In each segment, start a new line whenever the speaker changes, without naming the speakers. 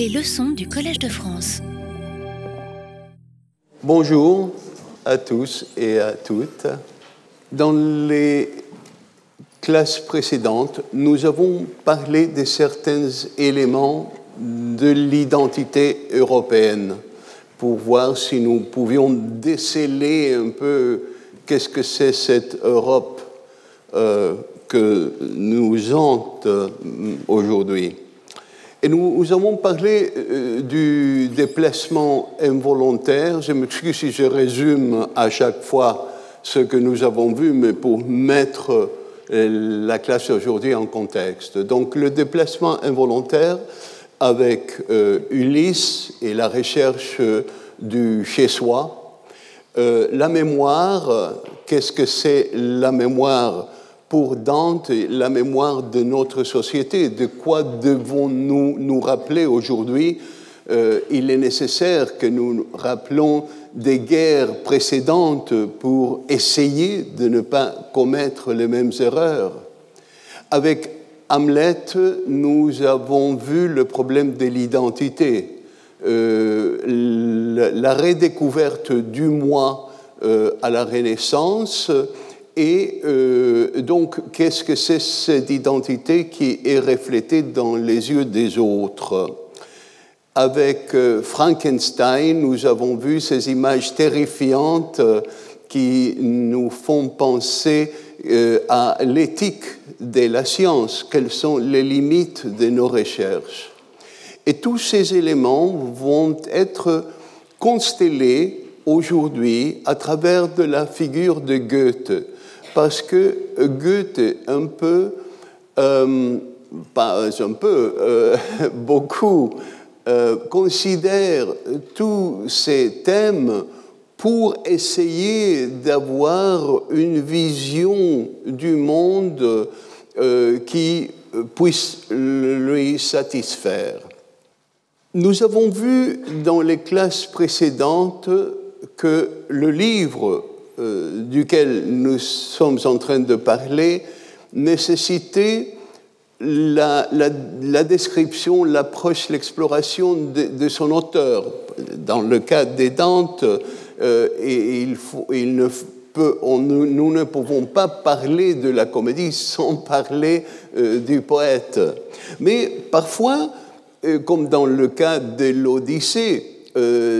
Les leçons du Collège de France.
Bonjour à tous et à toutes. Dans les classes précédentes, nous avons parlé de certains éléments de l'identité européenne pour voir si nous pouvions déceler un peu qu'est-ce que c'est cette Europe euh, que nous hante euh, aujourd'hui. Et nous, avons parlé euh, du déplacement involontaire. Je m'excuse si je résume à chaque fois ce que nous avons vu, mais pour mettre la classe aujourd'hui en contexte. Donc le déplacement involontaire avec Ulysse et la recherche du chez-soi. la mémoire, qu'est-ce que c'est la mémoire pour Dante la mémoire de notre société. De quoi devons-nous nous rappeler aujourd'hui? Euh, Il est nécessaire que nous nous rappelons des guerres précédentes pour essayer de ne pas commettre les mêmes erreurs. Avec Hamlet, nous avons vu le problème de l'identité, euh, la redécouverte du moi euh, à la Renaissance, et euh, donc, qu'est-ce que c'est cette identité qui est reflétée dans les yeux des autres? Avec euh, Frankenstein, nous avons vu ces images terrifiantes euh, qui nous font penser à l'éthique de la science, quelles sont les limites de nos recherches. Et tous ces éléments vont être constellés aujourd'hui à travers de la figure de Goethe parce que Goethe, un peu, euh, pas un peu, euh, beaucoup, euh, considère tous ces thèmes pour essayer d'avoir une vision du monde qui puisse lui satisfaire. Nous avons vu dans les classes précédentes que le livre euh, duquel nous sommes en train de parler nécessitait la, description, l'approche, l'exploration de, son auteur. Dans le cas des Dante, euh, et il, ne peut, nous, ne pouvons pas parler de la comédie sans parler euh, du poète. Mais parfois, comme dans le cas de l'Odyssée,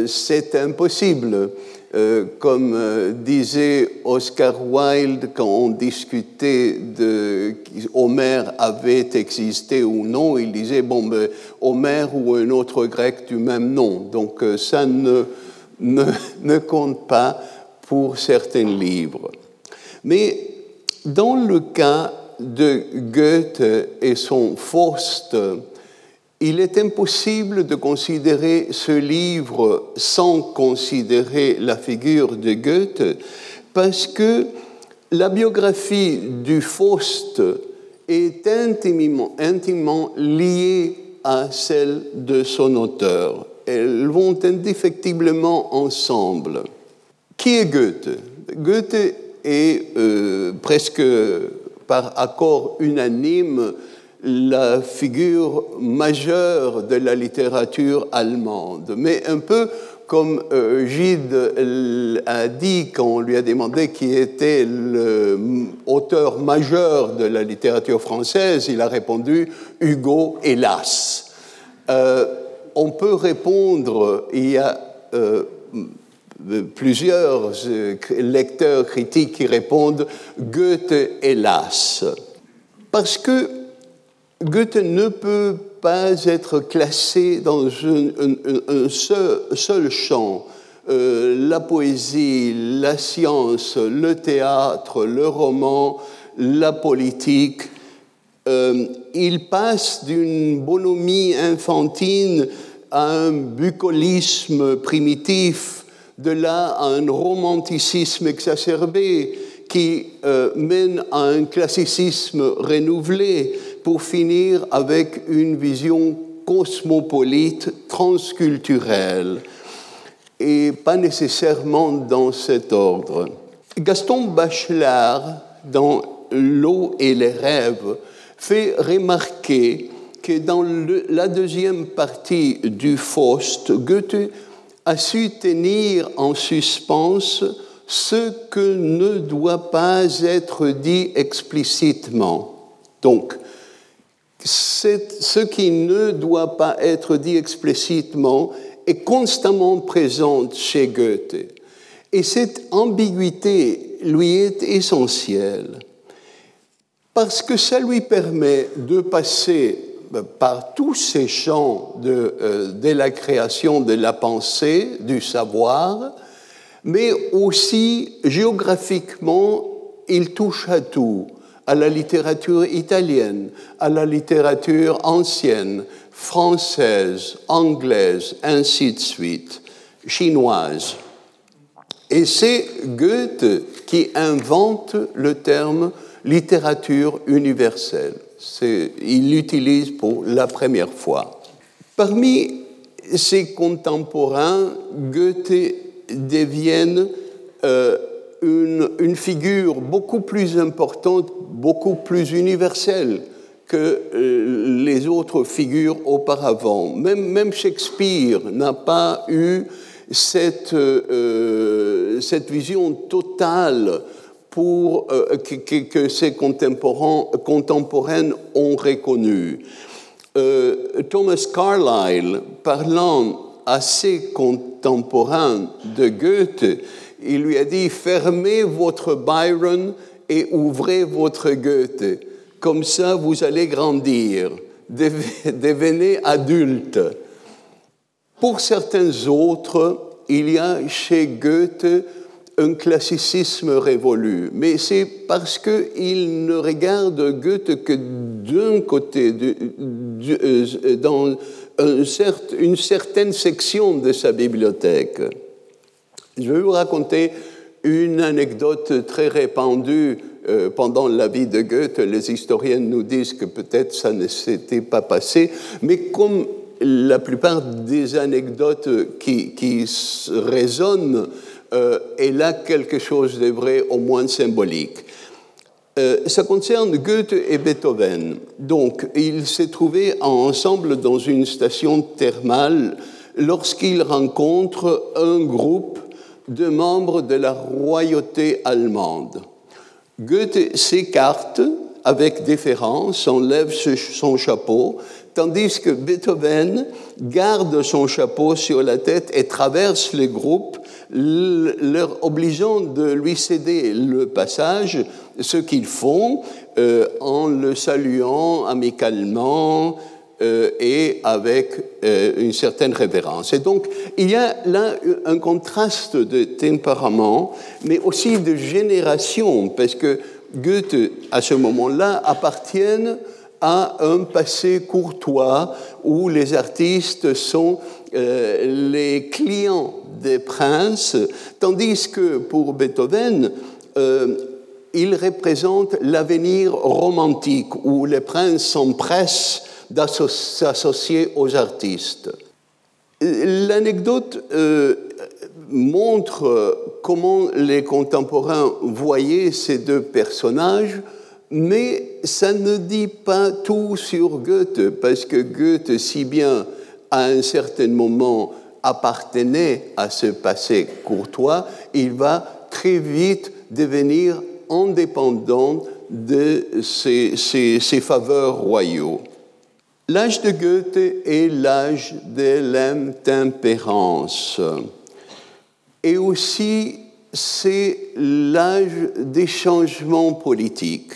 c'est impossible. Euh, comme euh, disait Oscar Wilde quand on discutait de Homère avait existé ou non, il disait bon, ben, Homère ou un autre grec du même nom. Donc euh, ça ne, ne, ne, compte pas pour certains livres. Mais dans le cas de Goethe et son Faust, il est impossible de considérer ce livre sans considérer la figure de Goethe, parce que la biographie du Faust est intimement, liée à celle de son auteur. Elles vont indéfectiblement ensemble. Qui est Goethe? Goethe est euh, presque par accord unanime la figure majeure de la littérature allemande. Mais un peu comme euh, Gide a dit quand on lui a demandé qui était l'auteur majeur de la littérature française, il a répondu Hugo, hélas. Euh, on peut répondre, il y a euh, plusieurs lecteurs critiques qui répondent Goethe, hélas. Parce que Goethe ne peut pas être classé dans un, seul, champ. Euh, la poésie, la science, le théâtre, le roman, la politique. Euh, il passe d'une bonhomie infantine à un bucolisme primitif, de là à un romanticisme exacerbé qui euh, mène à un classicisme renouvelé pour finir avec une vision cosmopolite, transculturelle, et pas nécessairement dans cet ordre. Gaston Bachelard, dans L'eau et les rêves, fait remarquer que dans la deuxième partie du Faust, Goethe a su tenir en suspens ce que ne doit pas être dit explicitement. Donc, ce qui ne doit pas être dit explicitement est constamment présente chez Goethe. Et cette ambiguïté lui est essentielle parce que ça lui permet de passer euh, par tous ces champs de, euh, de la création de la pensée, du savoir, mais aussi géographiquement, il touche à tout, à la littérature italienne, à la littérature ancienne, française, anglaise, ainsi de suite, chinoise. Et c'est Goethe qui invente le terme littérature universelle. Il l'utilise pour la première fois. Parmi ses contemporains, Goethe devient euh, une, figure beaucoup plus importante, beaucoup plus universelle que euh, les autres figures auparavant. Même, Shakespeare n'a pas eu cette, euh, cette vision totale pour, euh, que, ses contemporains, contemporains ont reconnu. Euh, Thomas Carlyle, parlant à ses contemporains de Goethe, il lui a dit Fermez votre Byron et ouvrez votre Goethe. Comme ça, vous allez grandir, devenez adulte. Pour certains autres, il y a chez Goethe un classicisme révolu, mais c'est parce qu'il ne regarde Goethe que d'un côté, euh, dans une certaine section de sa bibliothèque. Je vais vous raconter une anecdote très répandue euh, pendant la vie de Goethe. Les historiens nous disent que peut-être ça ne s'était pas passé, mais comme la plupart des anecdotes qui, qui résonnent euh, est là quelque chose de vrai, au moins symbolique. Euh, ça concerne Goethe et Beethoven. Donc, ils se trouvaient ensemble dans une station thermale lorsqu'ils rencontrent un groupe de membres de la royauté allemande. Goethe s'écarte avec déférence, enlève son chapeau, tandis que Beethoven garde son chapeau sur la tête et traverse le groupe, leur obligeant de lui céder le passage, ce qu'ils font euh, en le saluant amicalement euh, et avec euh, une certaine révérence. Et donc, il y a là un contraste de tempérament, mais aussi de génération, parce que Goethe, à ce moment-là, appartiennent à un passé courtois où les artistes sont euh, les clients des princes, tandis que pour Beethoven, euh, il représente l'avenir romantique où les princes s'empressent d'associer aux artistes. L'anecdote euh, montre comment les contemporains voyaient ces deux personnages mais ça ne dit pas tout sur Goethe, parce que Goethe, si bien à un certain moment appartenait à ce passé courtois, il va très vite devenir indépendant de ses, faveurs royaux. L'âge de Goethe est l'âge de l'intempérance. Et aussi, c'est l'âge des changements politiques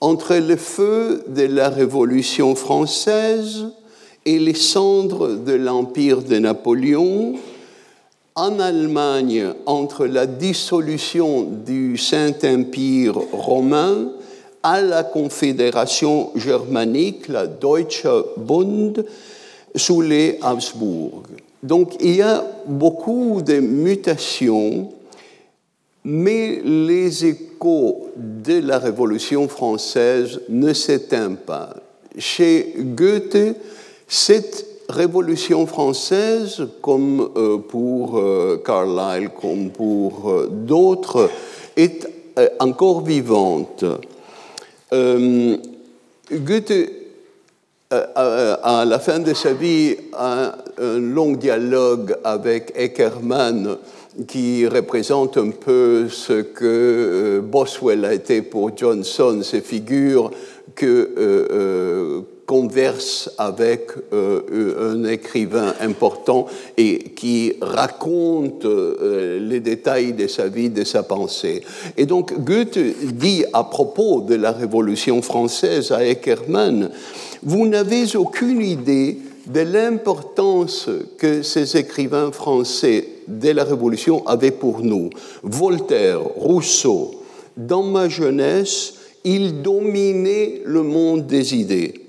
entre le feu de la Révolution française et les cendres de l'Empire de Napoléon, en Allemagne, entre la dissolution du Saint-Empire romain à la Confédération germanique, la Deutsche Bund, sous les Habsbourg. Donc il y a beaucoup de mutations mais les échos de la Révolution française ne s'éteignent pas. Chez Goethe, cette Révolution française, comme euh, pour euh, Carlyle, comme pour euh, d'autres, est encore vivante. Goethe à la fin de sa vie, un, un long dialogue avec Eckermann qui représente un peu ce que Boswell a été pour Johnson, ces figures que converse avec euh, un écrivain important et qui raconte euh, les détails de sa vie, de sa pensée. Et donc Goethe dit à propos de la Révolution française à Eckermann, vous n'avez aucune idée de l'importance que ces écrivains français de la Révolution avaient pour nous. Voltaire, Rousseau, dans ma jeunesse, ils dominaient le monde des idées.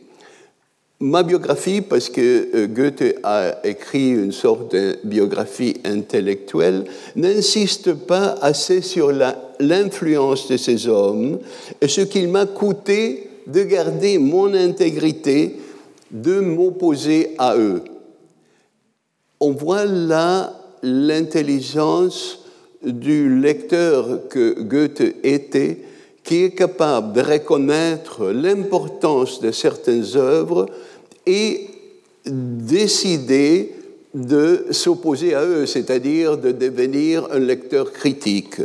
Ma biographie, parce que euh, Goethe a écrit une sorte de biographie intellectuelle, n'insiste pas assez sur l'influence de ces hommes et ce qu'il m'a coûté de garder mon intégrité, de m'opposer à eux. On voit là l'intelligence du lecteur que Goethe était, qui est capable de reconnaître l'importance de certaines œuvres et décider de s'opposer à eux, c'est-à-dire de devenir un lecteur critique.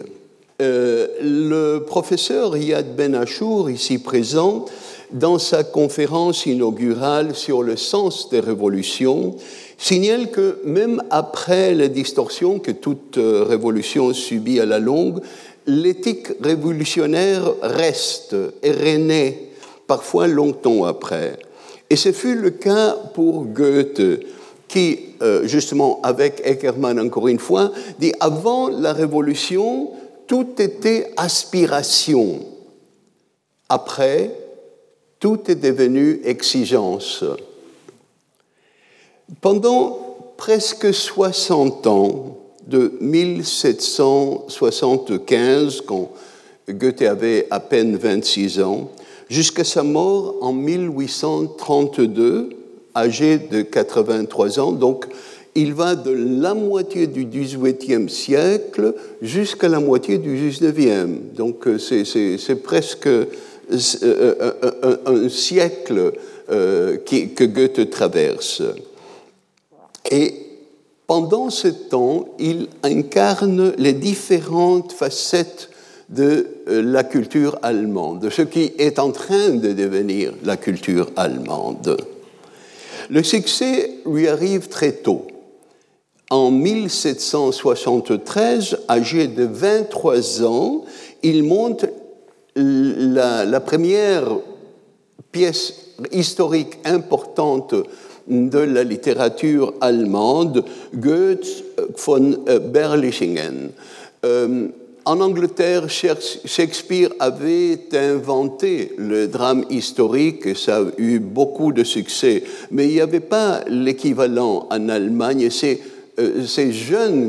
Euh, le professeur Yad Ben Achour, ici présent, dans sa conférence inaugurale sur le sens des révolutions, signale que même après les distorsions que toute euh, révolution subit à la longue, l'éthique révolutionnaire reste et renaît parfois longtemps après. Et ce fut le cas pour Goethe, qui, euh, justement, avec Eckermann encore une fois, dit avant la Révolution, tout était aspiration. Après, tout est devenu exigence. Pendant presque 60 ans, de 1775, quand Goethe avait à peine 26 ans, jusqu'à sa mort en 1832, âgé de 83 ans. Donc, il va de la moitié du XVIIIe siècle jusqu'à la moitié du XIXe. Donc, euh, c'est presque euh, euh, un, siècle que Goethe traverse. Et pendant ce temps, il incarne les différentes facettes de euh, la culture allemande, de ce qui est en train de devenir la culture allemande. Le succès lui arrive très tôt. En 1773, âgé de 23 ans, il monte la, la première pièce historique importante de la littérature allemande, Goethe von Berlichingen. Euh, en Angleterre, Shakespeare avait inventé le drame historique et ça a eu beaucoup de succès, mais il n'y avait pas l'équivalent en Allemagne. C'est euh, ces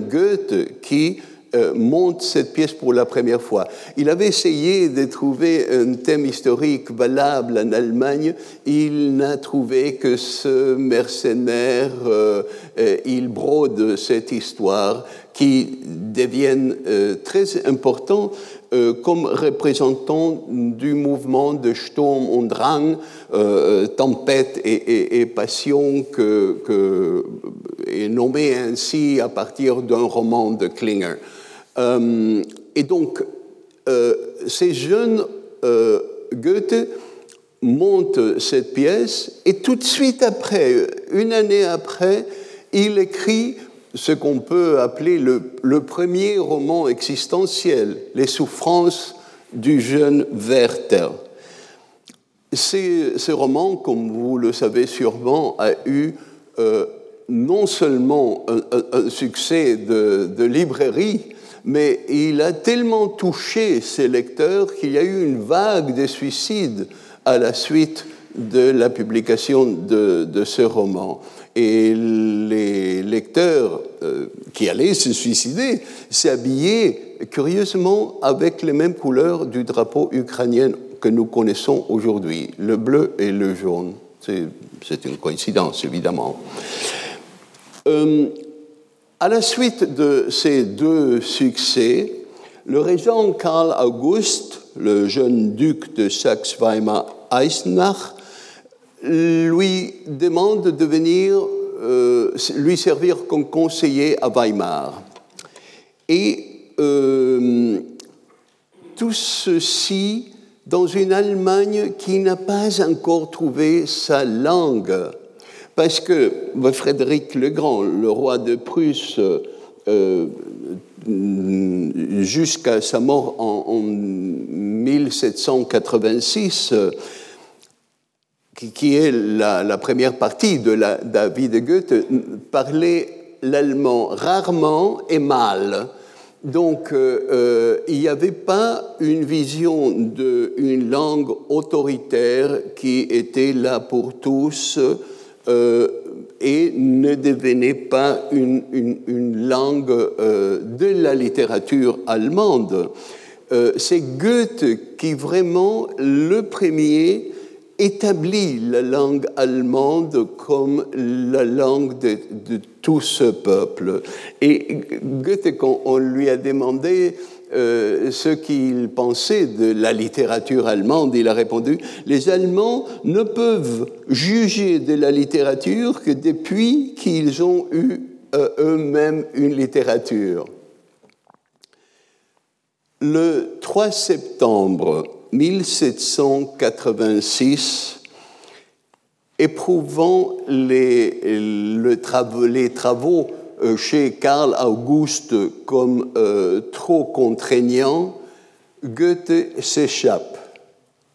Goethe qui euh, monte cette pièce pour la première fois. Il avait essayé de trouver un thème historique valable en Allemagne. Il n'a trouvé que ce mercenaire, euh, il brode cette histoire qui devienne euh, très important comme représentant du mouvement de Sturm und Drang, tempête et, passion, que, est nommé ainsi à partir d'un roman de Klinger. Euh, et donc, euh, ces jeunes, euh, Goethe monte cette pièce et tout de suite après, une année après, il écrit ce qu'on peut appeler le, premier roman existentiel, Les souffrances du jeune Werther. Ce roman, comme vous le savez sûrement, a eu non seulement un, succès de librairie, mais il a tellement touché ses lecteurs qu'il y a eu une vague de suicides à la suite de la publication de, ce roman. Et les lecteurs euh, qui allaient se suicider s'habillaient curieusement avec les mêmes couleurs du drapeau ukrainien que nous connaissons aujourd'hui, le bleu et le jaune. C'est une coïncidence, évidemment. Euh, à la suite de ces deux succès, le régent Karl August, le jeune duc de Saxe-Weimar-Eisenach, lui demande de venir euh, lui servir comme conseiller à Weimar. Et euh, tout ceci dans une Allemagne qui n'a pas encore trouvé sa langue. Parce que Frédéric le Grand, le roi de Prusse, euh, jusqu'à sa mort en, 1786, qui, est la, première partie de la, David de Goethe, parlait l'allemand rarement et mal. Donc, euh, euh, il n'y avait pas une vision d'une langue autoritaire qui était là pour tous euh, et ne devenait pas une, langue de la littérature allemande. C'est Goethe qui vraiment le premier établit la langue allemande comme la langue de, tout ce peuple. Et Goethe, quand on lui a demandé euh, ce qu'il pensait de la littérature allemande, il a répondu, les Allemands ne peuvent juger de la littérature que depuis qu'ils ont eu euh, eux-mêmes une littérature. Le 3 septembre 1786, éprouvant les, les travaux euh, chez Karl Auguste comme euh, trop contraignants, Goethe s'échappe.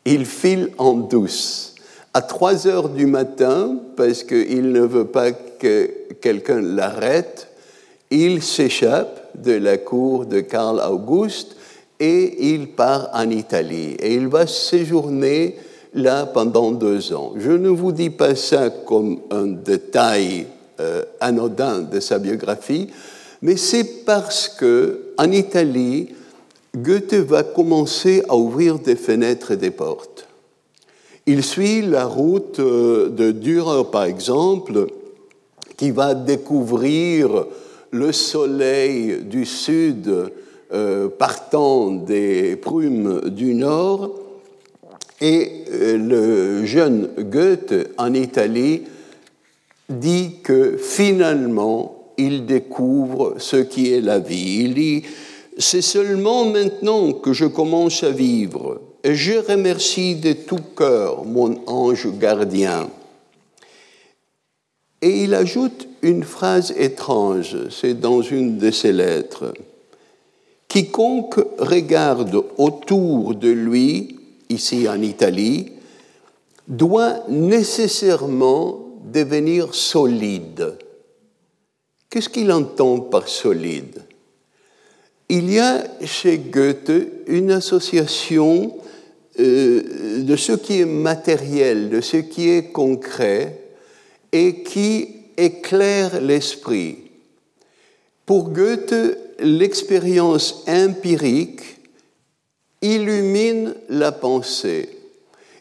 Il file en douce. À 3 heures du matin, parce qu'il ne veut pas que quelqu'un l'arrête, il s'échappe de la cour de Karl Auguste et il part en Italie. Et il va séjourner là pendant deux ans. Je ne vous dis pas ça comme un détail euh, anodin de sa biographie, mais c'est parce que en Italie, Goethe va commencer à ouvrir des fenêtres et des portes. Il suit la route euh, de Dürer, par exemple, qui va découvrir le soleil du sud partant des Prumes du Nord, et euh, le jeune Goethe en Italie dit que finalement il découvre ce qui est la vie. Il dit, c'est seulement maintenant que je commence à vivre, et je remercie de tout cœur mon ange gardien. Et il ajoute une phrase étrange, c'est dans une de ses lettres. Quiconque regarde autour de lui, ici en Italie, doit nécessairement devenir solide. Qu'est-ce qu'il entend par solide? Il y a chez Goethe une association euh, de ce qui est matériel, de ce qui est concret et qui éclaire l'esprit. Pour Goethe, l'expérience empirique illumine la pensée.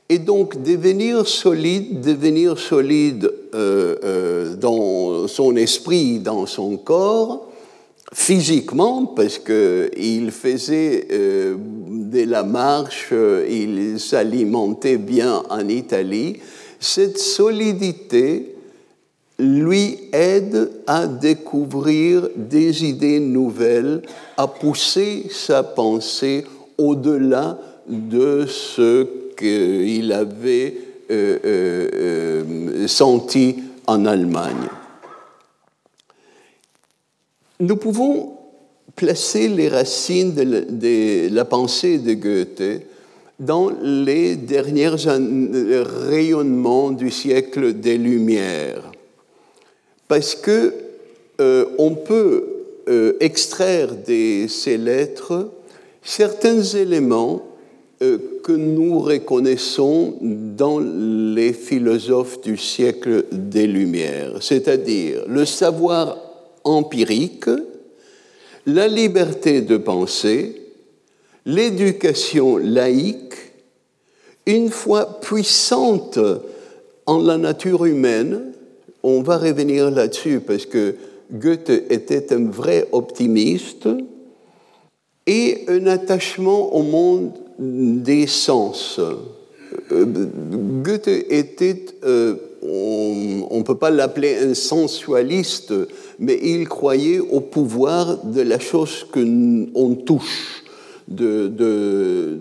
Et donc devenir solide, devenir solide euh, euh, dans son esprit, dans son corps, physiquement, parce qu'il faisait euh, de la marche, il s'alimentait bien en Italie, cette solidité lui aide à découvrir des idées nouvelles, à pousser sa pensée au-delà de ce qu'il avait euh, euh, euh, senti en Allemagne. Nous pouvons placer les racines de la, pensée de Goethe dans les derniers rayonnements du siècle des Lumières parce que euh, on peut euh, extraire de ces lettres certains éléments euh, que nous reconnaissons dans les philosophes du siècle des Lumières, c'est-à-dire le savoir empirique, la liberté de penser, l'éducation laïque, une foi puissante en la nature humaine, on va revenir là-dessus parce que Goethe était un vrai optimiste et un attachement au monde des sens. Goethe était, on ne peut pas l'appeler un sensualiste, mais il croyait au pouvoir de la chose qu'on touche, du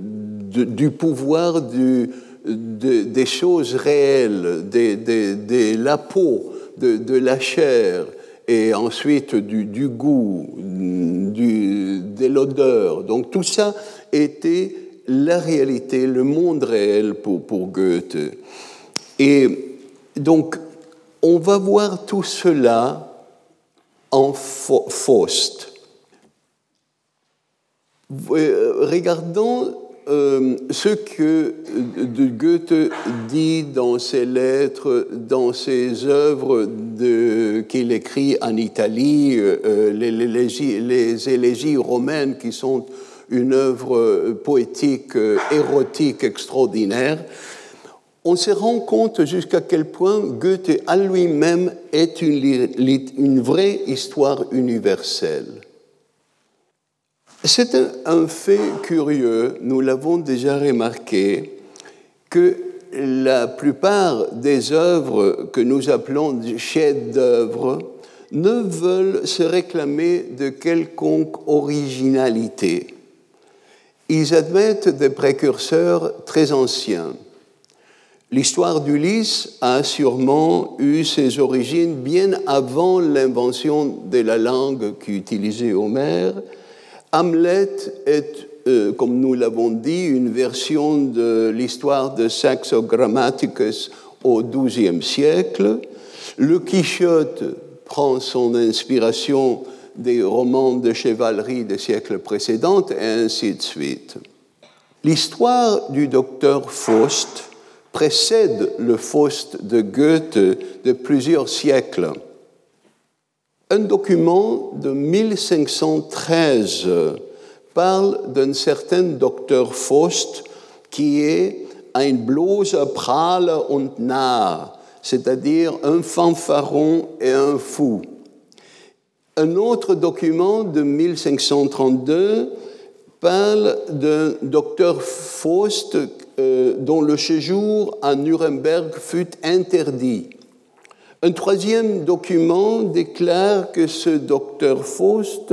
pouvoir du, des choses réelles, de, la peau, de, la chair, et ensuite du, goût, de l'odeur. Donc tout ça était la réalité, le monde réel pour, pour Goethe. Et donc, on va voir tout cela en Faust. Euh, regardons euh, ce que Goethe dit dans ses lettres, dans ses œuvres qu'il écrit en Italie, euh, les, élégies romaines qui sont une œuvre poétique, érotique extraordinaire, on se rend compte jusqu'à quel point Goethe à lui-même est une, une vraie histoire universelle. C'est un, fait curieux, nous l'avons déjà remarqué, que la plupart des œuvres que nous appelons chefs-d'œuvre ne veulent se réclamer de quelconque originalité. Ils admettent des précurseurs très anciens. L'histoire d'Ulysse a sûrement eu ses origines bien avant l'invention de la langue qu'utilisait Homère, Hamlet est, euh, comme nous l'avons dit, une version de l'histoire de Saxo Grammaticus au XIIe siècle. Le Quichotte prend son inspiration des romans de chevalerie des siècles précédents, et ainsi de suite. L'histoire du docteur Faust précède le Faust de Goethe de plusieurs siècles un document de 1513 parle d'un certain docteur Faust qui est ein bloßer Prahler und Narr, c'est-à-dire un fanfaron et un fou. Un autre document de 1532 parle d'un docteur Faust euh, dont le séjour à Nuremberg fut interdit. Un troisième document déclare que ce docteur Faust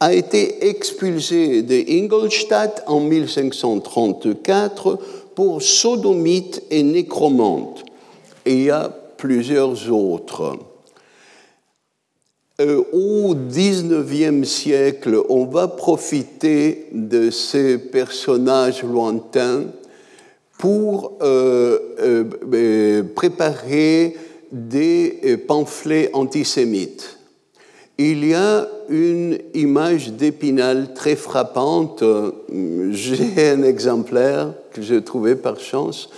a été expulsé de Ingolstadt en 1534 pour sodomite et nécromante. Et il y a plusieurs autres. Euh, au XIXe siècle, on va profiter de ces personnages lointains pour euh, euh, préparer des euh, pamphlets antisémites. Il y a une image d'Épinal très frappante, j'ai un exemplaire que j'ai trouvé par chance,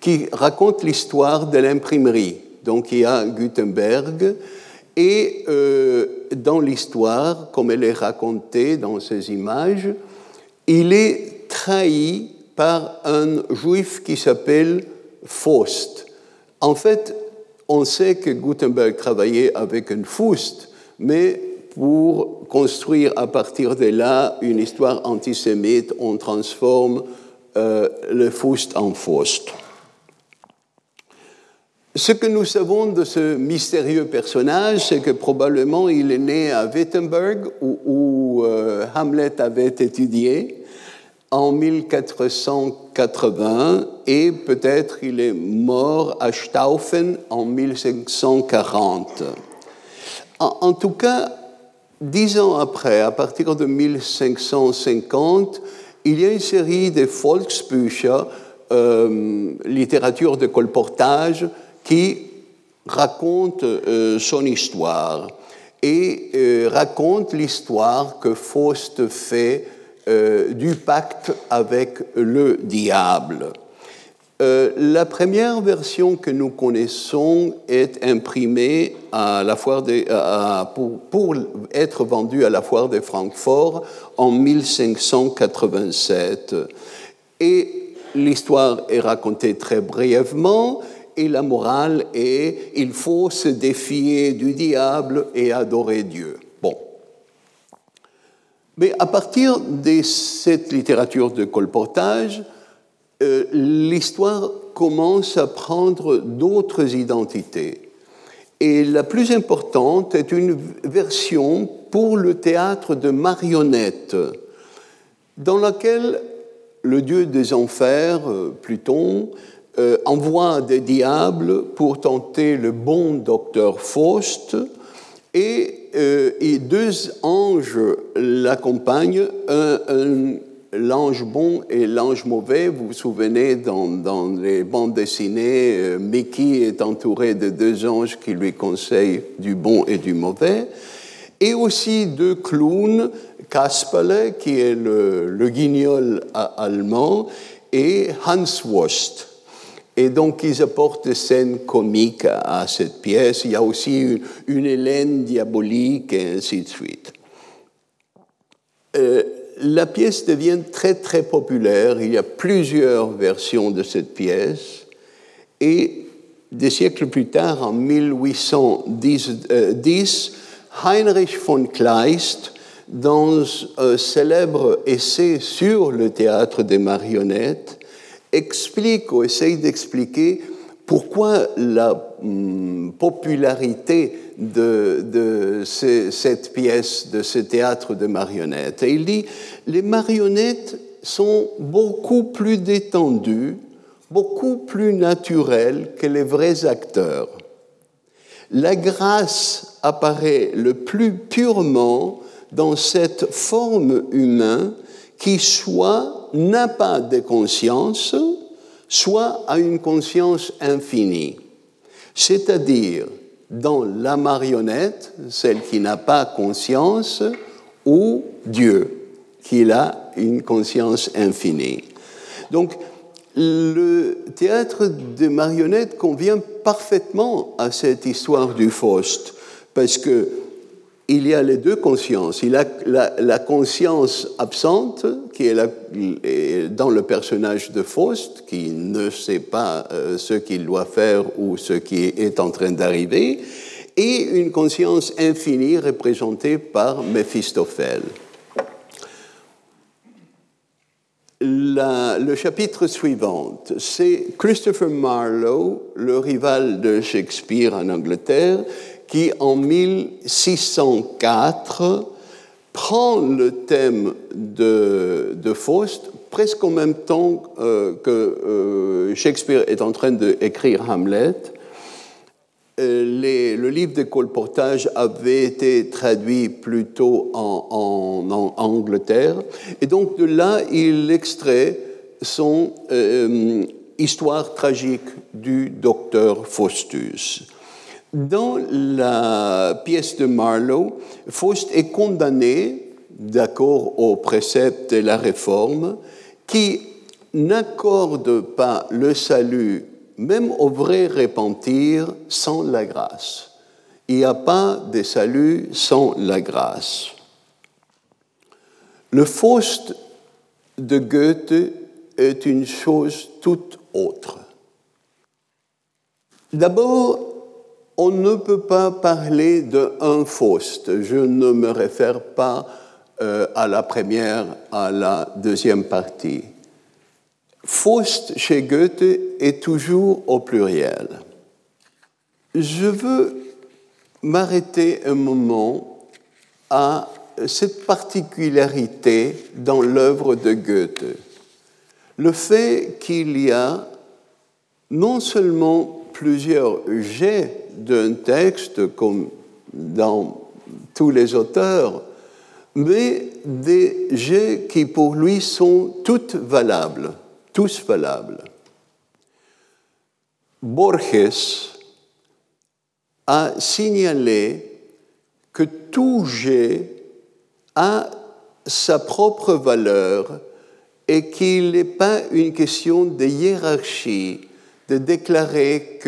qui raconte l'histoire de l'imprimerie. Donc il y a Gutenberg, et euh, dans l'histoire, comme elle est racontée dans ces images, il est trahi par un juif qui s'appelle Faust. En fait, on sait que Gutenberg travaillait avec un Faust, mais pour construire à partir de là une histoire antisémite, on transforme euh, le Faust en Faust. Ce que nous savons de ce mystérieux personnage, c'est que probablement il est né à Wittenberg, où, euh, Hamlet avait étudié, en 1480 et peut-être il est mort à Staufen en 1540. En, tout cas, dix ans après, à partir de 1550, il y a une série de Volksbücher, euh, littérature de colportage, qui racontent euh, son histoire et euh, racontent l'histoire que Faust fait euh, du pacte avec le diable. Euh, la première version que nous connaissons est imprimée à la foire pour, pour, être vendue à la foire de Francfort en 1587. Et l'histoire est racontée très brièvement et la morale est il faut se défier du diable et adorer Dieu. Mais à partir de cette littérature de colportage, euh, l'histoire commence à prendre d'autres identités. Et la plus importante est une version pour le théâtre de marionnettes, dans laquelle le dieu des enfers, euh, Pluton, euh, envoie des diables pour tenter le bon docteur Faust, et, euh, deux anges l'accompagnent, l'ange bon et l'ange mauvais. Vous vous souvenez, dans, dans les bandes dessinées, Mickey est entouré de deux anges qui lui conseillent du bon et du mauvais et aussi deux clowns, Kasperle, qui est le, guignol allemand, et Hans Wurst. Et donc, ils apportent des scènes comiques à, cette pièce. Il y a aussi une, Hélène diabolique et ainsi de suite. Euh, la pièce devient très, très populaire. Il y a plusieurs versions de cette pièce. Et des siècles plus tard, en 1810, Heinrich von Kleist, dans un célèbre essai sur le théâtre des marionnettes, explique ou essaye d'expliquer pourquoi la hum, popularité de, cette pièce, de ce théâtre de marionnettes. Et il dit, les marionnettes sont beaucoup plus détendues, beaucoup plus naturelles que les vrais acteurs la grâce apparaît le plus purement dans cette forme humaine qui soit n'a pas de conscience, soit a une conscience infinie. C'est-à-dire dans la marionnette, celle qui n'a pas conscience, ou Dieu, qui a une conscience infinie. Donc, le théâtre des marionnettes convient parfaitement à cette histoire du Faust, parce que il y a les deux consciences. Il a la, conscience absente, qui est dans le personnage de Faust, qui ne sait pas euh, ce qu'il doit faire ou ce qui est en train d'arriver, et une conscience infinie représentée par Méphistophèle. le chapitre suivant, c'est Christopher Marlowe, le rival de Shakespeare en Angleterre, qui en 1604 prend le thème de, Faust presque en même temps euh, que euh, Shakespeare est en train d'écrire Hamlet euh, le livre de colportage avait été traduit plutôt en, Angleterre, et donc de là, il extrait son histoire tragique du docteur Faustus. Dans la pièce de Marlowe, Faust est condamné, d'accord au précepte de la réforme, qui n'accorde pas le salut même au vrai repentir sans la grâce. Il n'y a pas de salut sans la grâce. Le Faust de Goethe est une chose toute autre. D'abord, on ne peut pas parler d'un Faust. Je ne me réfère pas euh, à la première, à la deuxième partie. Faust chez Goethe est toujours au pluriel. Je veux m'arrêter un moment à cette particularité dans l'œuvre de Goethe. Le fait qu'il y a non seulement plusieurs jets d'un texte comme dans tous les auteurs, mais des jets qui pour lui sont toutes valables tous valables. Borges a signalé que tout jet a sa propre valeur et qu'il n'est pas une question de hiérarchie de déclarer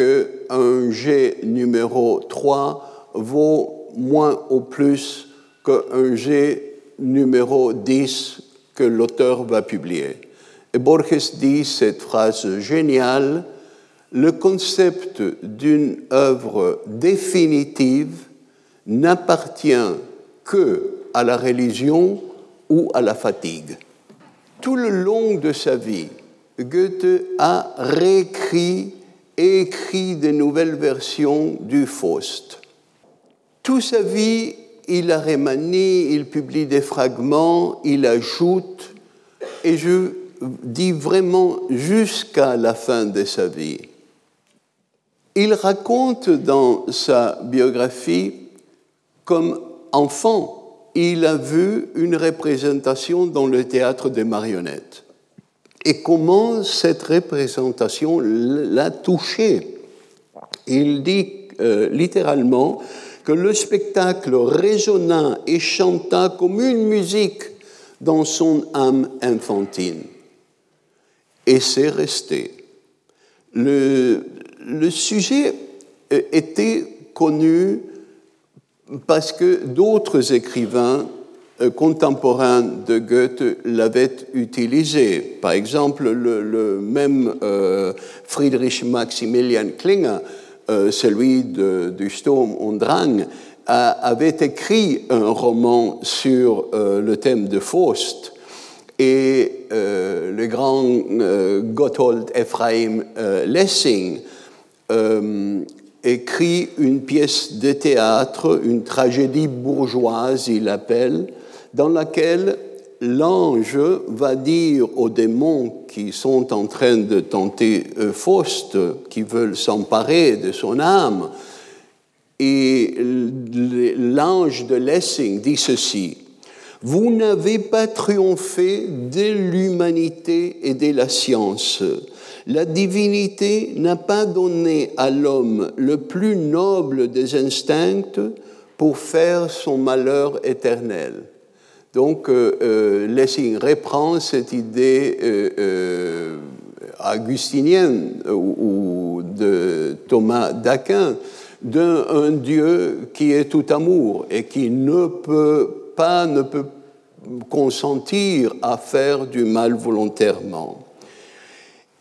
qu'un jet numéro 3 vaut moins ou plus qu'un jet numéro 10 que l'auteur va publier. Et Borges dit cette phrase géniale, le concept d'une œuvre définitive n'appartient que à la religion ou à la fatigue. Tout le long de sa vie, Goethe a réécrit écrit de nouvelles versions du Faust. Toute sa vie, il a remanié, il publie des fragments, il ajoute, et je dis vraiment jusqu'à la fin de sa vie. Il raconte dans sa biographie comme enfant, il a vu une représentation dans le théâtre des marionnettes et comment cette représentation l'a touché? Il dit euh, littéralement que le spectacle résonna et chanta comme une musique dans son âme infantine. Et c'est resté. Le, sujet euh, était connu parce que d'autres écrivains contemporains de Goethe l'avaient utilisé. Par exemple, le, même euh, Friedrich Maximilian Klinger, celui de, du Sturm und Drang, avait écrit un roman sur le thème de Faust. Et le grand Gotthold Ephraim Lessing euh, écrit une pièce de théâtre, une tragédie bourgeoise, il appelle, dans laquelle l'ange va dire aux démons qui sont en train de tenter euh, Faust, qui veulent s'emparer de son âme, et l'ange de Lessing dit ceci, Vous n'avez pas triomphé de l'humanité et de la science la divinité n'a pas donné à l'homme le plus noble des instincts pour faire son malheur éternel. Donc, euh, euh, Lessing reprend cette idée euh, augustinienne ou, de Thomas d'Aquin d'un Dieu qui est tout amour et qui ne peut pas, ne peut consentir à faire du mal volontairement.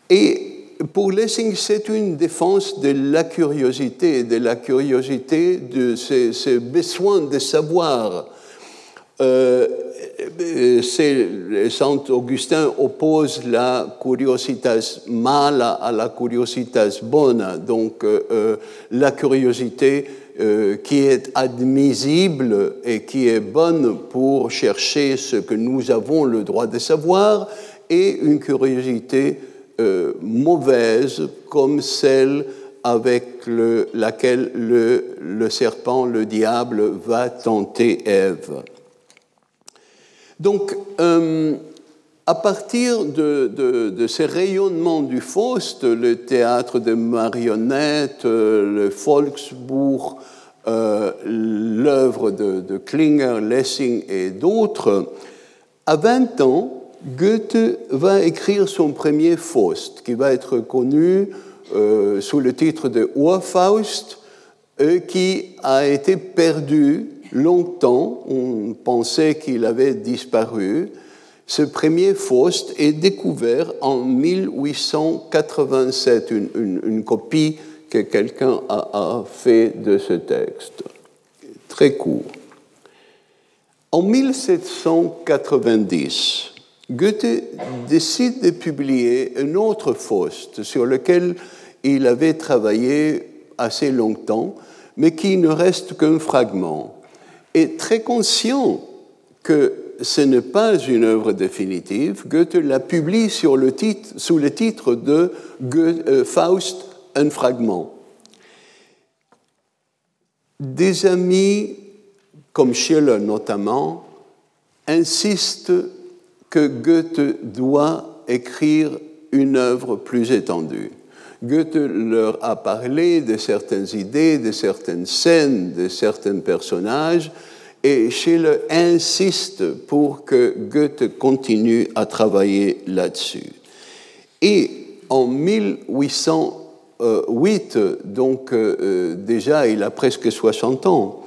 Et pour Lessing, c'est une défense de la curiosité, de la curiosité, de ce, besoin de savoir. Euh, Saint Augustin oppose la curiositas mala à la curiositas bona, donc euh, euh, la curiosité euh, qui est admissible et qui est bonne pour chercher ce que nous avons le droit de savoir, et une curiosité euh, mauvaise comme celle avec laquelle le, serpent, le diable, va tenter Ève. Donc, euh, à partir de, ces rayonnements du Faust, le théâtre de marionnettes, le Volksbuch, euh, l'œuvre de, de, Klinger, Lessing et d'autres, à 20 ans, Goethe va écrire son premier Faust, qui va être connu euh, sous le titre de Urfaust, euh, qui a été perdu longtemps. On pensait qu'il avait disparu. Ce premier Faust est découvert en 1887, une, copie que quelqu'un a, a fait de ce texte, très court. En 1790, Goethe décide de publier un autre Faust sur lequel il avait travaillé assez longtemps, mais qui ne reste qu'un fragment. Et très conscient que ce n'est pas une œuvre définitive, Goethe la publie sous le titre de euh, Faust, un fragment. Des amis, comme Schiller notamment, insistent que Goethe doit écrire une œuvre plus étendue. Goethe leur a parlé de certaines idées, de certaines scènes, de certains personnages, et Schiller insiste pour que Goethe continue à travailler là-dessus. Et en 1808, donc euh, euh, déjà il a presque 60 ans,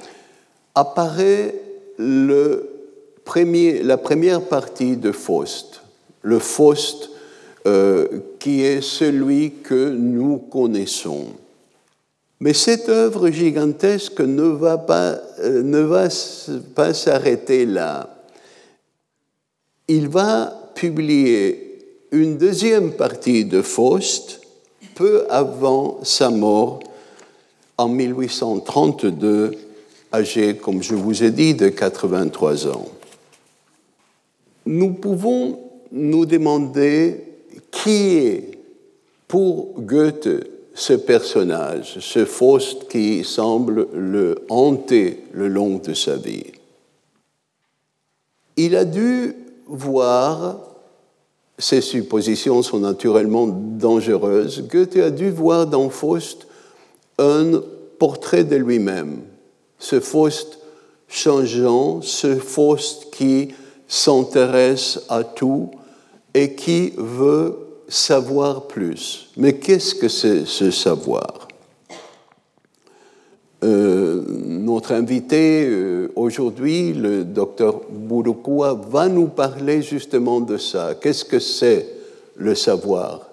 apparaît la première partie de Faust, le Faust euh, qui est celui que nous connaissons. Mais cette œuvre gigantesque ne va pas, euh, ne va s'arrêter là. Il va publier une deuxième partie de Faust peu avant sa mort en 1832, âgé, comme je vous ai dit, de 83 ans. Nous pouvons nous demander qui est pour Goethe ce personnage, ce Faust qui semble le hanter le long de sa vie? Il a dû voir, ces suppositions sont naturellement dangereuses, Goethe a dû voir dans Faust un portrait de lui-même, ce Faust changeant, ce Faust qui s'intéresse à tout et qui veut savoir plus. Mais qu'est-ce que c'est ce savoir? Euh, Notre invité euh, aujourd'hui, le docteur Bourukua, va nous parler justement de ça. Qu'est-ce que c'est le savoir?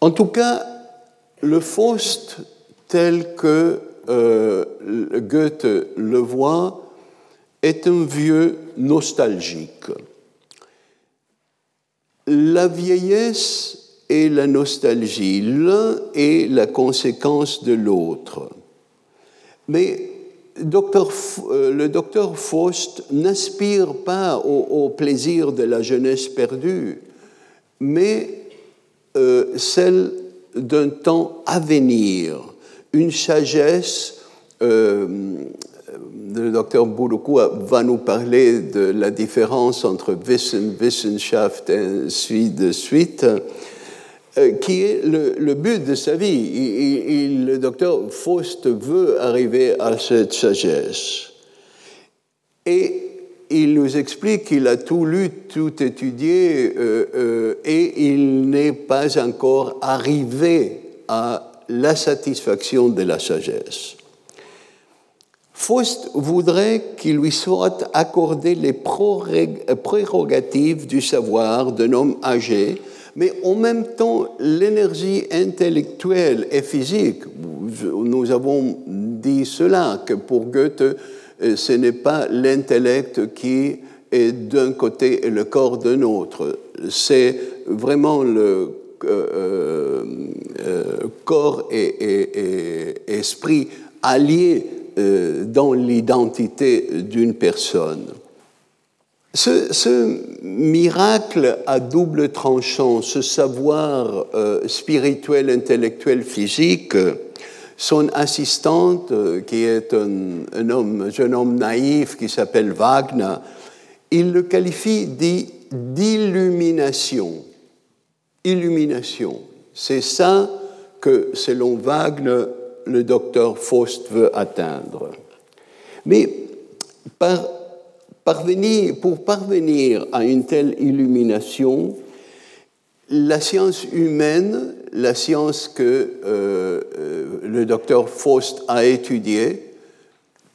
En tout cas, le Faust tel que euh, Goethe le voit est un vieux nostalgique la vieillesse et la nostalgie, l'un est la conséquence de l'autre. Mais euh, le docteur Faust n'aspire pas au, plaisir de la jeunesse perdue, mais euh, celle d'un temps à venir, une sagesse euh, le docteur Bouloukou va nous parler de la différence entre Wissen, Wissenschaft et de suite, euh, qui est le, but de sa vie. le docteur Faust veut arriver à cette sagesse. Et il nous explique qu'il a tout lu, tout étudié, euh, euh, et il n'est pas encore arrivé à la satisfaction de la sagesse. Faust voudrait qu'il lui soit accordé les prérogatives du savoir d'un homme âgé, mais en même temps l'énergie intellectuelle et physique. Nous avons dit cela, que pour Goethe, euh, ce n'est pas l'intellect qui est d'un côté et le corps d'un autre. C'est vraiment le euh, euh, corps et, et esprit alliés dans l'identité d'une personne. Ce, miracle à double tranchant, ce savoir euh, spirituel, intellectuel, physique, son assistante, euh, qui est un, homme, jeune homme naïf qui s'appelle Wagner, il le qualifie d'illumination. Illumination. C'est ça que, selon Wagner, le docteur Faust veut atteindre. Mais parvenir, pour parvenir à une telle illumination, la science humaine, la science que euh, euh, le docteur Faust a étudiée,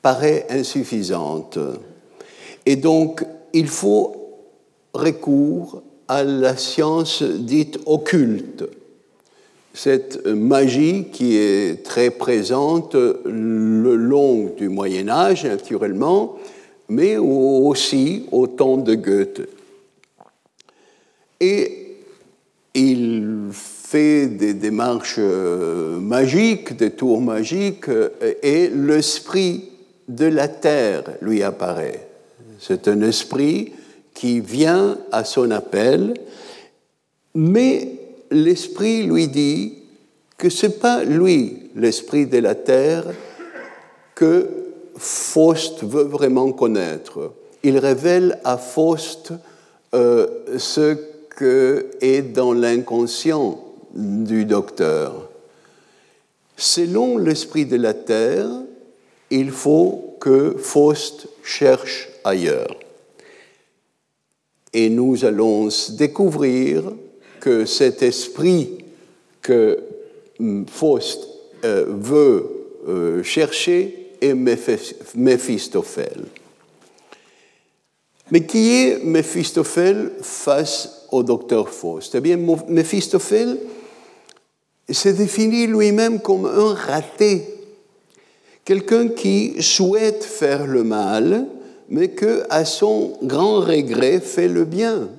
paraît insuffisante. Et donc, il faut recours à la science dite occulte, cette magie qui est très présente le long du Moyen Âge, naturellement, mais aussi au temps de Goethe. Et il fait des démarches euh, magiques, des tours magiques, et l'esprit de la terre lui apparaît. C'est un esprit qui vient à son appel, mais l'esprit lui dit que ce n'est pas lui, l'esprit de la terre, que Faust veut vraiment connaître. Il révèle à Faust euh, ce que est dans l'inconscient du docteur. Selon l'esprit de la terre, il faut que Faust cherche ailleurs. Et nous allons découvrir que cet esprit que hum, Faust euh, veut euh, chercher est Méphistophèle. Mais qui est Méphistophèle face au docteur Faust? Eh bien, Méphistophèle se définit lui-même comme un raté, quelqu'un qui souhaite faire le mal, mais que, à son grand regret, fait le bien.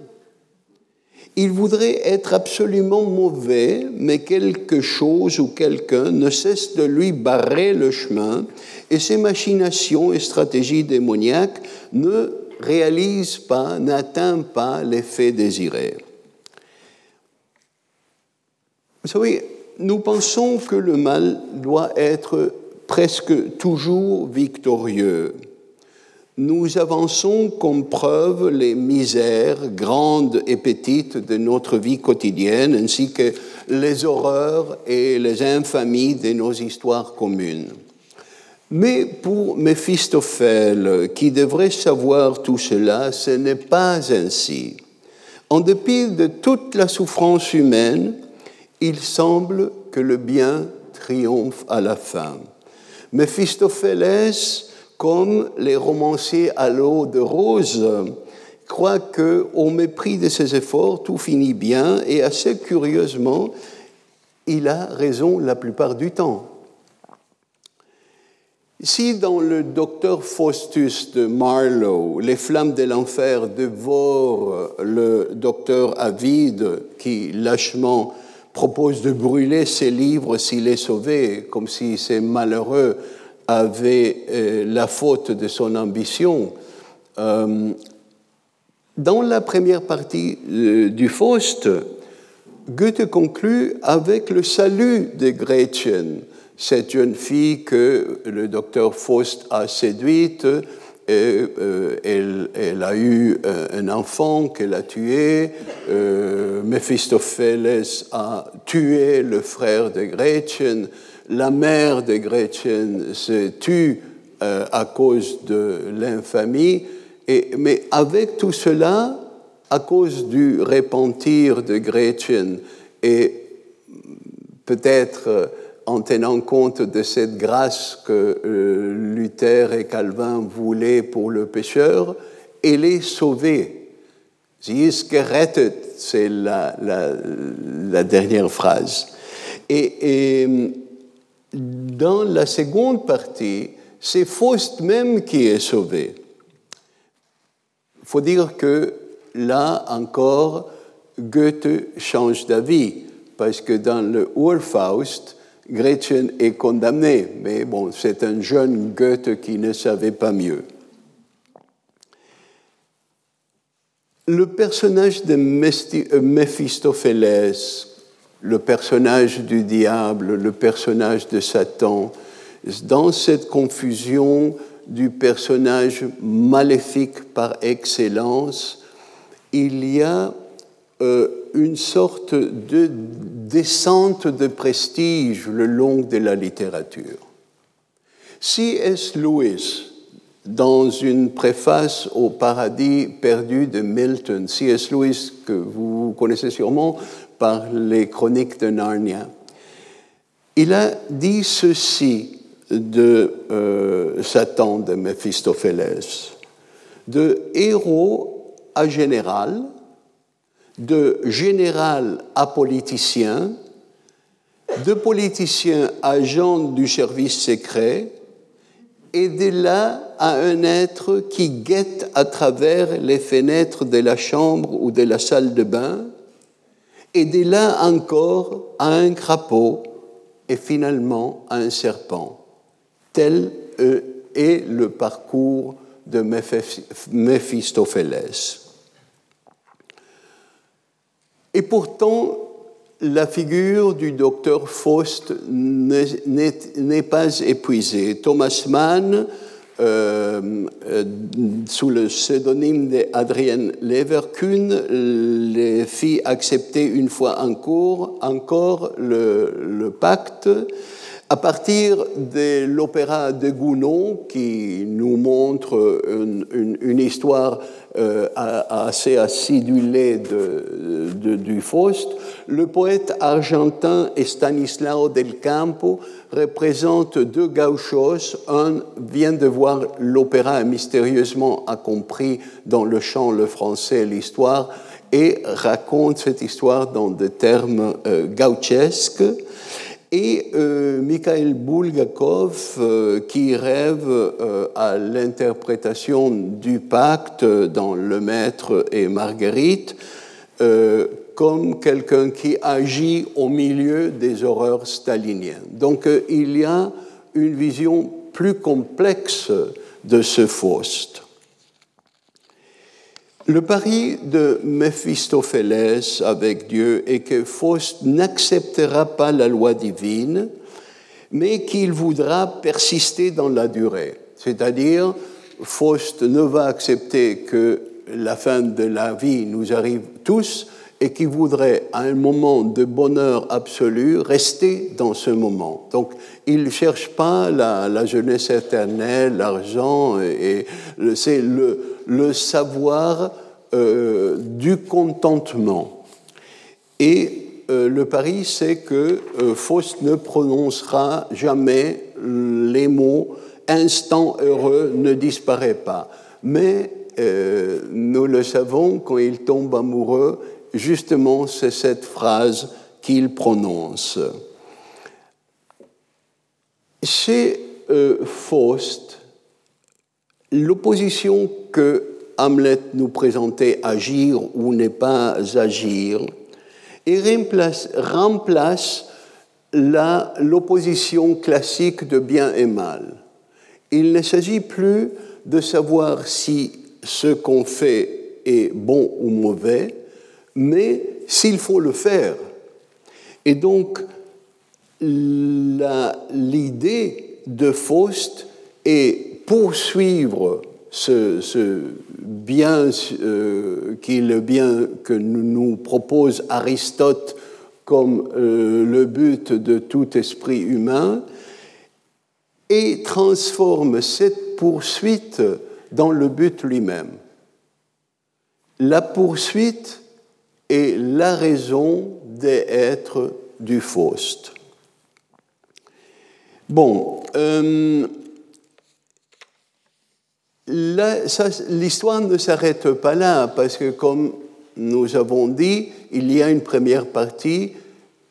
Il voudrait être absolument mauvais, mais quelque chose ou quelqu'un ne cesse de lui barrer le chemin, et ses machinations et stratégies démoniaques ne réalisent pas, n'atteignent pas l'effet désiré. Vous savez, nous pensons que le mal doit être presque toujours victorieux nous avançons comme preuve les misères grandes et petites de notre vie quotidienne, ainsi que les horreurs et les infamies de nos histoires communes. Mais pour Méphistophèle, qui devrait savoir tout cela, ce n'est pas ainsi. En dépit de toute la souffrance humaine, il semble que le bien triomphe à la fin. Comme les romanciers à l'eau de rose, croient qu'au mépris de ses efforts, tout finit bien, et assez curieusement, il a raison la plupart du temps. Si dans le docteur Faustus de Marlowe, les flammes de l'enfer dévorent le docteur avide qui lâchement propose de brûler ses livres s'il est sauvé, comme si c'est malheureux avait euh, la faute de son ambition. Euh, dans la première partie euh, du Faust, Goethe conclut avec le salut de Gretchen, cette jeune fille que le docteur Faust a séduite. Elle, a eu un enfant qu'elle a tué. Euh, Mephistopheles a tué le frère de Gretchen la mère de Gretchen se tue euh, à cause de l'infamie, mais avec tout cela, à cause du repentir de Gretchen et peut-être euh, en tenant compte de cette grâce que euh, Luther et Calvin voulaient pour le pécheur, elle est sauvée. Sie ist gerettet, c'est la, dernière phrase. Et dans la seconde partie, c'est Faust même qui est sauvé. Il faut dire que là encore, Goethe change d'avis, parce que dans le Urfaust, Gretchen est condamné, mais bon, c'est un jeune Goethe qui ne savait pas mieux. Le personnage de Mephistopheles, le personnage du diable, le personnage de Satan, dans cette confusion du personnage maléfique par excellence, il y a euh, une sorte de descente de prestige le long de la littérature. C.S. Lewis, dans une préface au paradis perdu de Milton, C.S. Lewis, que vous connaissez sûrement, par les chroniques de Narnia. Il a dit ceci de euh, Satan de Méphistophélès, de héros à général, de général à politicien, de politicien à agent du service secret, et de là à un être qui guette à travers les fenêtres de la chambre ou de la salle de bain, et de là encore à un crapaud et finalement à un serpent. Tel est le parcours de Méphistophélès. Et pourtant, la figure du docteur Faust n'est pas épuisée. Thomas Mann euh, euh, sous le pseudonyme d'Adrien Leverkuhn, les fit accepter une fois encore, encore le pacte à partir de l'opéra de Gounod, qui nous montre une, histoire euh, assez acidulée de, de, du Faust, le poète argentin Stanislao del Campo représente deux gauchos. Un vient de voir l'opéra mystérieusement a compris dans le chant le français l'histoire et raconte cette histoire dans des termes euh, gauchesques. Et euh, Mikhail Bulgakov, euh, qui rêve à l'interprétation du pacte dans Le Maître et Marguerite, comme quelqu'un qui agit au milieu des horreurs staliniennes. Donc il y a une vision plus complexe de ce Faust. Le pari de Méphistophélès avec Dieu est que Faust n'acceptera pas la loi divine, mais qu'il voudra persister dans la durée. C'est-à-dire, Faust ne va accepter que la fin de la vie nous arrive tous et qu'il voudrait, à un moment de bonheur absolu, rester dans ce moment. Donc, il ne cherche pas la, jeunesse éternelle, l'argent, et, c'est le, le savoir euh, du contentement. Et euh, le pari, c'est que euh, Faust ne prononcera jamais les mots instant heureux ne disparaît pas. Mais nous le savons, quand il tombe amoureux, justement, c'est cette phrase qu'il prononce. Chez Faust, l'opposition que Hamlet nous présentait agir ou ne pas agir remplace l'opposition classique de bien et mal. Il ne s'agit plus de savoir si ce qu'on fait est bon ou mauvais, mais s'il faut le faire. Et donc, l'idée de Faust est poursuivre ce, bien euh, qui est le bien que nous propose Aristote comme euh, le but de tout esprit humain et transforme cette poursuite dans le but lui-même. La poursuite est la raison d'être du Faust. Bon, euh, l'histoire ne s'arrête pas là, parce que comme nous avons dit, il y a une première partie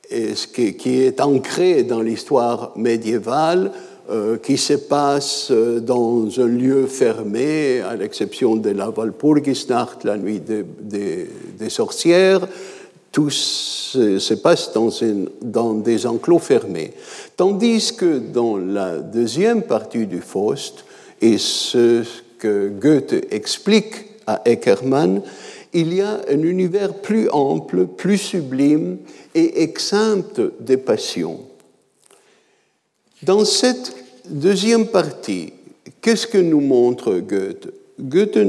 qui est ancrée dans l'histoire médiévale, euh, qui se passe euh, dans un lieu fermé, à l'exception de la Walpurgisnacht, la nuit des, sorcières. Tout se, passe dans, dans, des enclos fermés. Tandis que dans la deuxième partie du Faust, et ce Goethe explique à Eckermann, il y a un univers plus ample, plus sublime et exempt des passions. Dans cette deuxième partie, qu'est-ce que nous montre Goethe? Goethe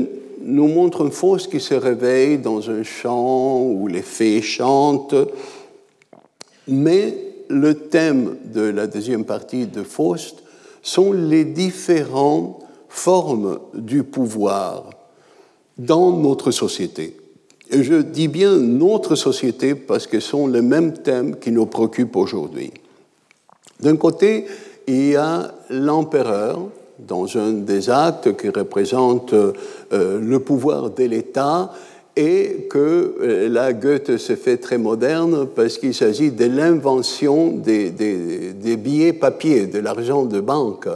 nous montre un Faust qui se réveille dans un champ où les fées chantent, mais le thème de la deuxième partie de Faust sont les différents forme du pouvoir dans notre société. Et je dis bien notre société parce que ce sont les mêmes thèmes qui nous préoccupent aujourd'hui. D'un côté, il y a l'empereur dans un des actes qui représente euh, le pouvoir de l'État et que euh, là, Goethe se fait très moderne parce qu'il s'agit de l'invention des, billets papier, de l'argent de banque.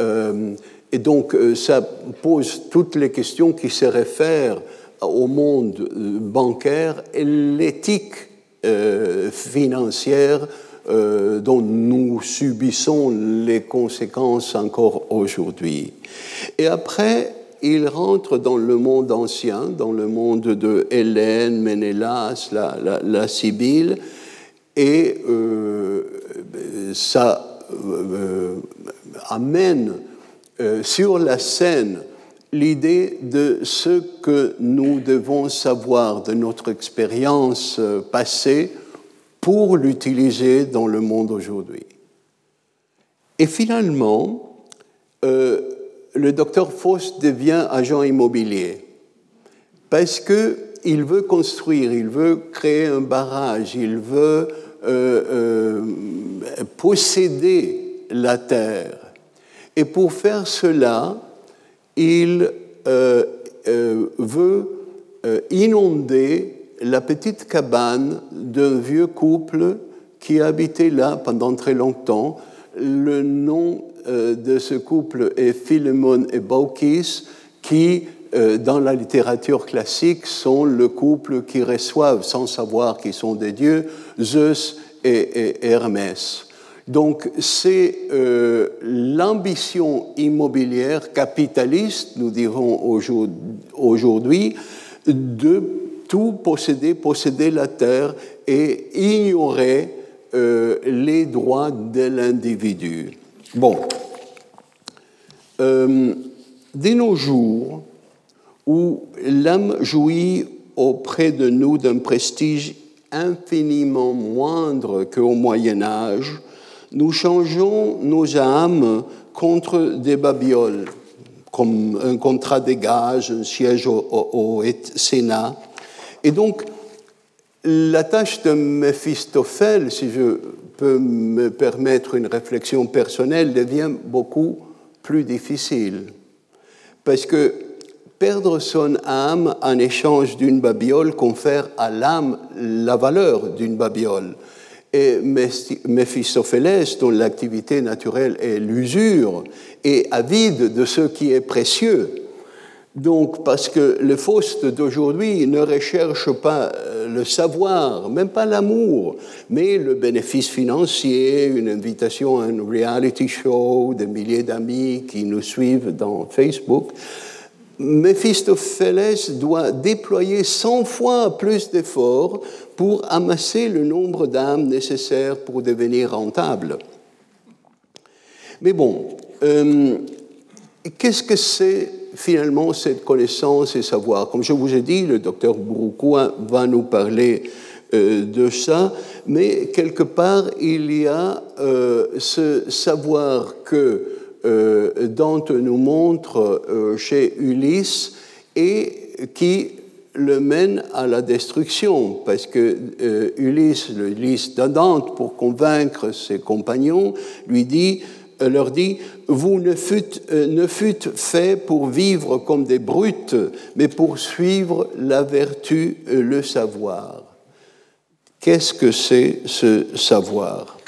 Euh, et donc, euh, ça pose toutes les questions qui se réfèrent au monde euh, bancaire et l'éthique euh, financière dont nous subissons les conséquences encore aujourd'hui. Et après, il rentre dans le monde ancien, dans le monde de Hélène, Ménélas, la, la, la Sibylle, et ça amène euh, sur la scène l'idée de ce que nous devons savoir de notre expérience euh, passée pour l'utiliser dans le monde aujourd'hui. Et finalement, euh, le docteur Faust devient agent immobilier parce qu'il veut construire, il veut créer un barrage, il veut posséder la terre. Et pour faire cela, il euh, euh, veut euh, inonder la petite cabane d'un vieux couple qui habitait là pendant très longtemps. Le nom de ce couple est Philemon et Baukis, qui dans la littérature classique sont le couple qui reçoivent, sans savoir qu'ils sont des dieux, Zeus et, Hermès. Donc c'est euh, l'ambition immobilière capitaliste, nous dirons aujourd'hui, de tout posséder, posséder la terre et ignorer euh, les droits de l'individu. Bon, euh, de nos jours, où l'âme jouit auprès de nous d'un prestige infiniment moindre qu'au Moyen Âge, nous changeons nos âmes contre des babioles, comme un contrat de gage, un siège au, au Sénat. Et donc, la tâche de Méphistophèle, si je peux me permettre une réflexion personnelle, devient beaucoup plus difficile. Parce que perdre son âme en échange d'une babiole confère à l'âme la valeur d'une babiole. Et Méphistophélès, dont l'activité naturelle est l'usure, est avide de ce qui est précieux. Donc, parce que le Faust d'aujourd'hui ne recherche pas euh, le savoir, même pas l'amour, mais le bénéfice financier, une invitation à un reality show, des milliers d'amis qui nous suivent dans Facebook. Méphistophélès doit déployer 100 fois plus d'efforts pour amasser le nombre d'âmes nécessaires pour devenir rentable. Mais bon, euh, qu'est-ce que c'est finalement cette connaissance et savoir? Comme je vous ai dit, le docteur Bouroukoua va nous parler euh, de ça, mais quelque part, il y a euh, ce savoir que Dante nous montre chez Ulysse et qui le mène à la destruction, parce que Ulysse, le Ulysse de Dante, pour convaincre ses compagnons, lui dit euh, leur dit, vous ne fûtes, euh, ne fûtes faits pour vivre comme des brutes, mais pour suivre la vertu, euh, le savoir. Qu'est-ce que c'est ce savoir?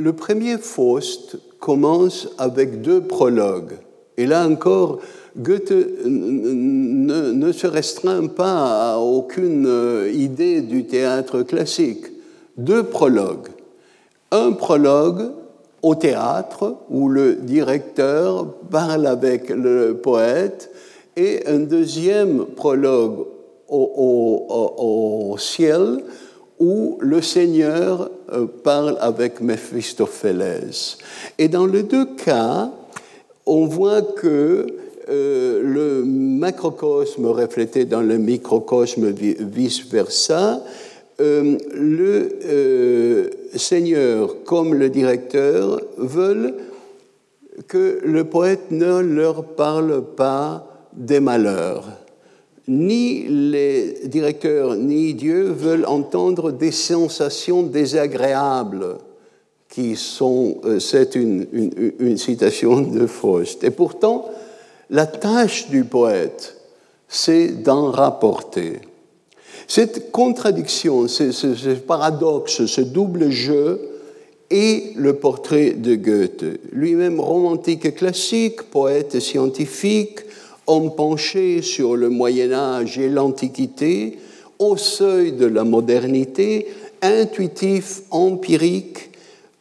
Le premier Faust commence avec deux prologues. Et là encore, Goethe ne, se restreint pas à aucune idée du théâtre classique deux prologues. Un prologue au théâtre où le directeur parle avec le poète et un deuxième prologue au, ciel où le Seigneur euh, parle avec Méphistophélès. Et dans les deux cas, on voit que euh, le macrocosme reflété dans le microcosme vice-versa euh, le euh, Seigneur comme le directeur veulent que le poète ne leur parle pas des malheurs. Ni les directeurs ni Dieu veulent entendre des sensations désagréables qui sont, euh, c'est une, une, citation de Faust. Et pourtant, la tâche du poète, c'est d'en rapporter. Cette contradiction, ce, paradoxe, ce double jeu est le portrait de Goethe, lui-même romantique et classique, poète et scientifique, homme penché sur le Moyen Âge et l'Antiquité, au seuil de la modernité, intuitif, empirique,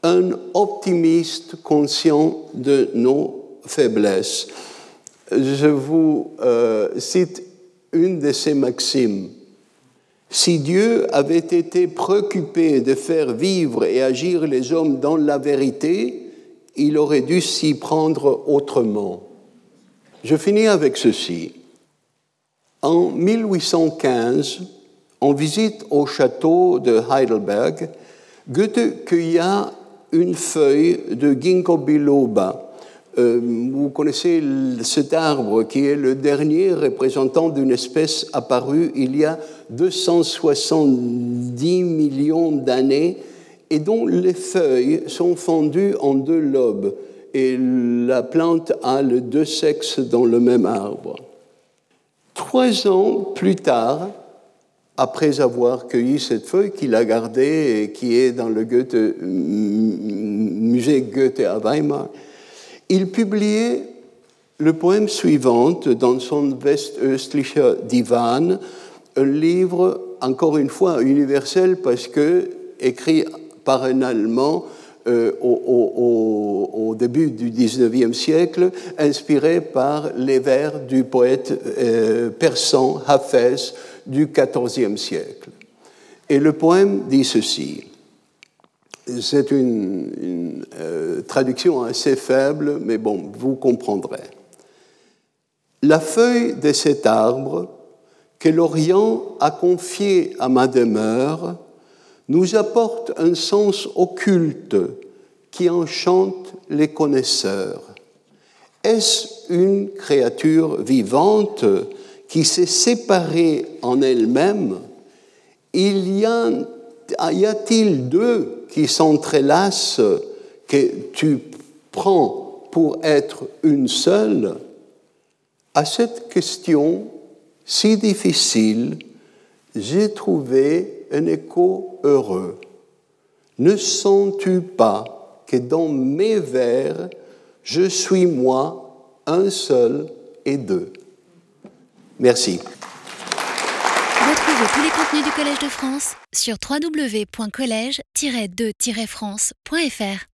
un optimiste conscient de nos faiblesses. Je vous euh, cite une de ces maximes. Si Dieu avait été préoccupé de faire vivre et agir les hommes dans la vérité, il aurait dû s'y prendre autrement. Je finis avec ceci. En 1815, en visite au château de Heidelberg, Goethe cueilla une feuille de ginkgo biloba, euh, vous connaissez cet arbre qui est le dernier représentant d'une espèce apparue il y a 270 millions d'années et dont les feuilles sont fendues en deux lobes et la plante a les deux sexes dans le même arbre. Trois ans plus tard, après avoir cueilli cette feuille qu'il a gardée et qui est dans le Goethe, musée Goethe à Weimar, Il publiait le poème suivant dans son Westöstlicher Divan, un livre, encore une fois, universel parce que écrit par un Allemand euh, au, début du XIXe siècle, inspiré par les vers du poète euh, persan Hafez du XIVe siècle. Et le poème dit ceci. C'est une, euh, traduction assez faible, mais bon, vous comprendrez. La feuille de cet arbre que l'Orient a confié à ma demeure nous apporte un sens occulte qui enchante les connaisseurs. Est-ce une créature vivante qui s'est séparée en elle-même? Il y a-t-il deux qui s'entrelacent que tu prends pour être une seule? À cette question si difficile, j'ai trouvé un écho heureux. Ne sens-tu pas que dans mes vers, je suis moi, un seul et deux? Merci.
Retrouvez tous les contenus du Collège de France sur www.colège-2-france.fr.